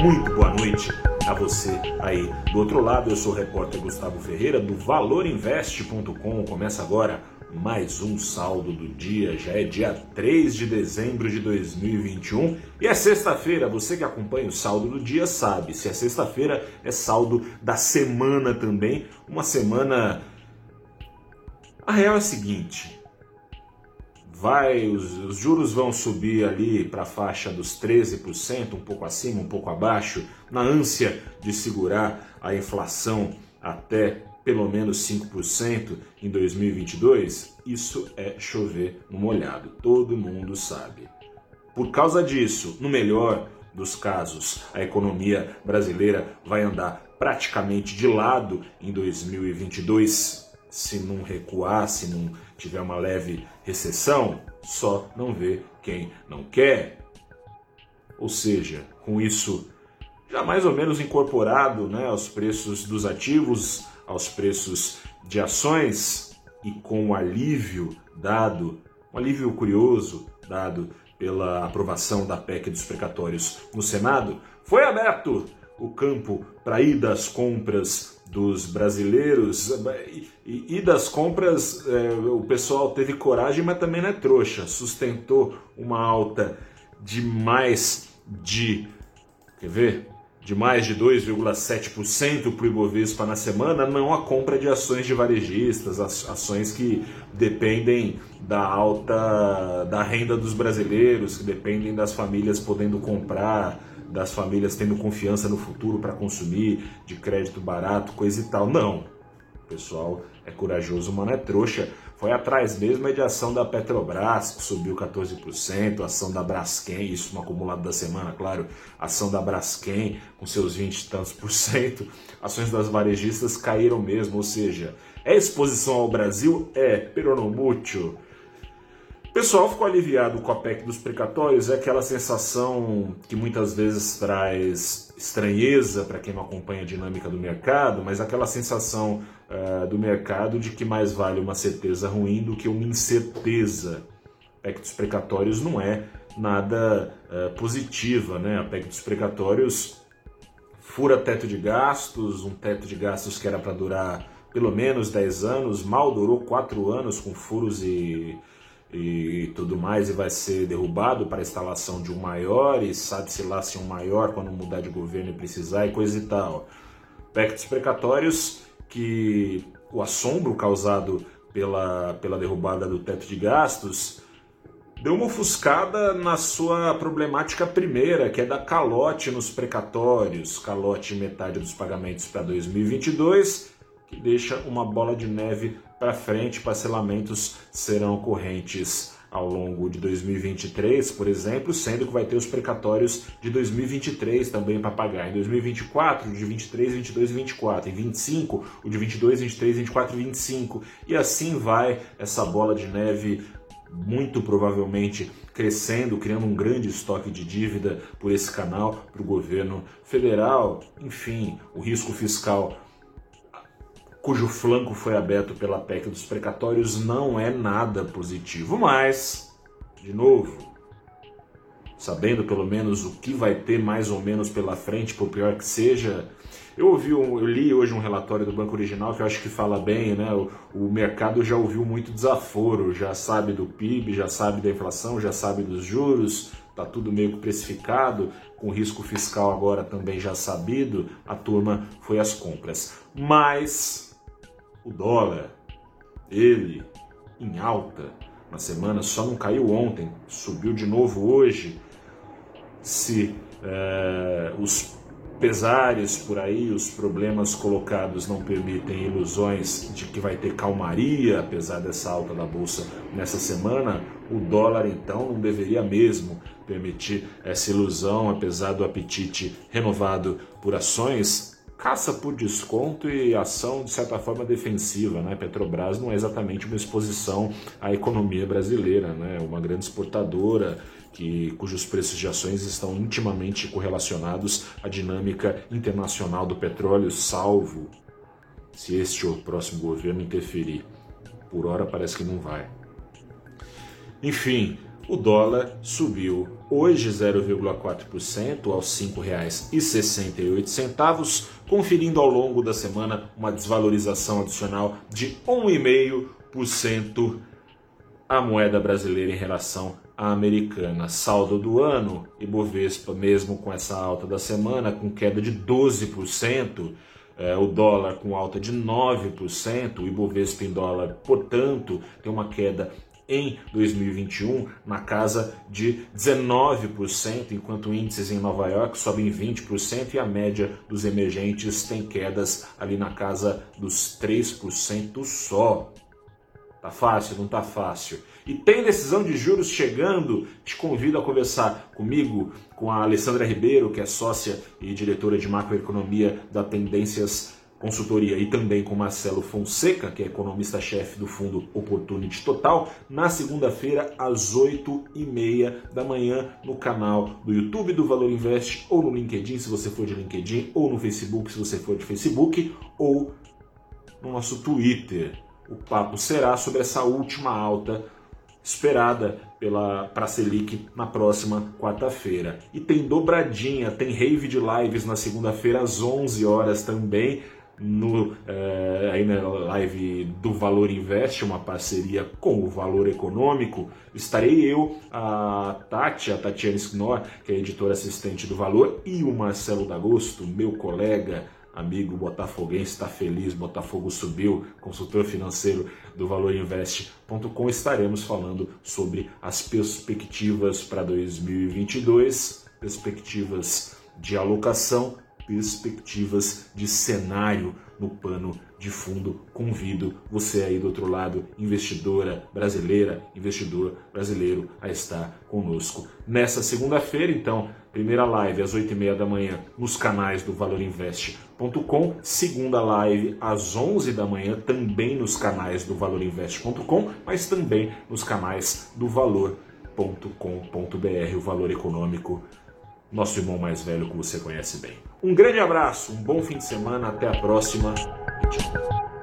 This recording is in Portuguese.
Muito boa noite a você aí do outro lado. Eu sou o repórter Gustavo Ferreira do valorinvest.com. Começa agora mais um saldo do dia. Já é dia 3 de dezembro de 2021 e é sexta-feira. Você que acompanha o saldo do dia sabe. Se é sexta-feira, é saldo da semana também. Uma semana. A real é a seguinte: vai, os, os juros vão subir ali para a faixa dos 13%, um pouco acima, um pouco abaixo, na ânsia de segurar a inflação até pelo menos 5% em 2022, isso é chover no molhado, todo mundo sabe. Por causa disso, no melhor dos casos, a economia brasileira vai andar praticamente de lado em 2022 se não recuar, se não tiver uma leve recessão, só não vê quem não quer. Ou seja, com isso já mais ou menos incorporado né, aos preços dos ativos, aos preços de ações e com o alívio dado, um alívio curioso dado pela aprovação da PEC dos precatórios no Senado, foi aberto o campo para ir das compras dos brasileiros e, e das compras é, o pessoal teve coragem, mas também não é trouxa. Sustentou uma alta de mais de quer ver? De mais de 2,7% para o Ibovespa na semana, não a compra de ações de varejistas, ações que dependem da alta da renda dos brasileiros, que dependem das famílias podendo comprar das famílias tendo confiança no futuro para consumir, de crédito barato, coisa e tal. Não. O pessoal é corajoso, mas não é trouxa. Foi atrás mesmo de ação da Petrobras, que subiu 14%, ação da Braskem, isso no acumulado da semana, claro, ação da Braskem com seus 20 e tantos por cento, ações das varejistas caíram mesmo, ou seja, é exposição ao Brasil? É, pero no mucho pessoal ficou aliviado com a PEC dos precatórios, é aquela sensação que muitas vezes traz estranheza para quem não acompanha a dinâmica do mercado, mas aquela sensação uh, do mercado de que mais vale uma certeza ruim do que uma incerteza. A PEC dos precatórios não é nada uh, positiva, né? A PEC dos precatórios fura teto de gastos, um teto de gastos que era para durar pelo menos 10 anos, mal durou 4 anos com furos e e tudo mais, e vai ser derrubado para a instalação de um maior, e sabe-se lá se um maior quando mudar de governo e precisar, e coisa e tal. Pactos precatórios que o assombro causado pela, pela derrubada do teto de gastos deu uma ofuscada na sua problemática primeira, que é da calote nos precatórios, calote metade dos pagamentos para 2022, que deixa uma bola de neve para frente, parcelamentos serão ocorrentes ao longo de 2023, por exemplo, sendo que vai ter os precatórios de 2023 também para pagar. Em 2024, de 23, 22 e 24. Em 25, o de 22, 23, 24 e 25. E assim vai essa bola de neve muito provavelmente crescendo, criando um grande estoque de dívida por esse canal para o governo federal. Enfim, o risco fiscal cujo flanco foi aberto pela PEC dos precatórios, não é nada positivo. Mas, de novo, sabendo pelo menos o que vai ter mais ou menos pela frente, por pior que seja, eu ouvi, eu li hoje um relatório do Banco Original que eu acho que fala bem, né? O, o, mercado já ouviu muito desaforo, já sabe do PIB, já sabe da inflação, já sabe dos juros, tá tudo meio precificado, com risco fiscal agora também já sabido, a turma foi às compras. Mas o dólar, ele em alta na semana, só não caiu ontem, subiu de novo hoje. Se é, os pesares por aí, os problemas colocados não permitem ilusões de que vai ter calmaria, apesar dessa alta da bolsa nessa semana, o dólar então não deveria mesmo permitir essa ilusão, apesar do apetite renovado por ações caça por desconto e ação de certa forma defensiva, né? Petrobras não é exatamente uma exposição à economia brasileira, né? Uma grande exportadora que cujos preços de ações estão intimamente correlacionados à dinâmica internacional do petróleo, salvo se este ou o próximo governo interferir. Por hora parece que não vai. Enfim, o dólar subiu hoje 0,4% aos R$ 5,68, conferindo ao longo da semana uma desvalorização adicional de 1,5% a moeda brasileira em relação à americana. Saldo do ano, Ibovespa, mesmo com essa alta da semana, com queda de 12%, é, o dólar com alta de 9%, o Ibovespa em dólar, portanto, tem uma queda em 2021 na casa de 19%, enquanto índices em Nova York sobem 20% e a média dos emergentes tem quedas ali na casa dos 3% só. Tá fácil? Não tá fácil. E tem decisão de juros chegando. Te convido a conversar comigo, com a Alessandra Ribeiro, que é sócia e diretora de macroeconomia da Tendências Consultoria, e também com Marcelo Fonseca, que é economista-chefe do fundo Opportunity Total, na segunda-feira, às 8h30 da manhã, no canal do YouTube do Valor Invest, ou no LinkedIn, se você for de LinkedIn, ou no Facebook, se você for de Facebook, ou no nosso Twitter. O papo será sobre essa última alta esperada pela para Selic na próxima quarta-feira. E tem dobradinha, tem rave de lives na segunda-feira às 11 horas também no é, aí na live do Valor Invest, uma parceria com o Valor Econômico, estarei eu, a Tati, a Tatiana Sknor, que é editora assistente do Valor, e o Marcelo D'Agosto, meu colega, amigo botafoguense, está feliz, Botafogo subiu, consultor financeiro do valorinvest.com, estaremos falando sobre as perspectivas para 2022, perspectivas de alocação, perspectivas de cenário no pano de fundo. Convido você aí do outro lado, investidora brasileira, investidor brasileiro, a estar conosco nessa segunda-feira. Então, primeira live às 8h30 da manhã nos canais do valorinvest.com, segunda live às 11 da manhã também nos canais do valorinvest.com, mas também nos canais do valor.com.br, o valor econômico nosso irmão mais velho que você conhece bem. Um grande abraço, um bom fim de semana, até a próxima e tchau.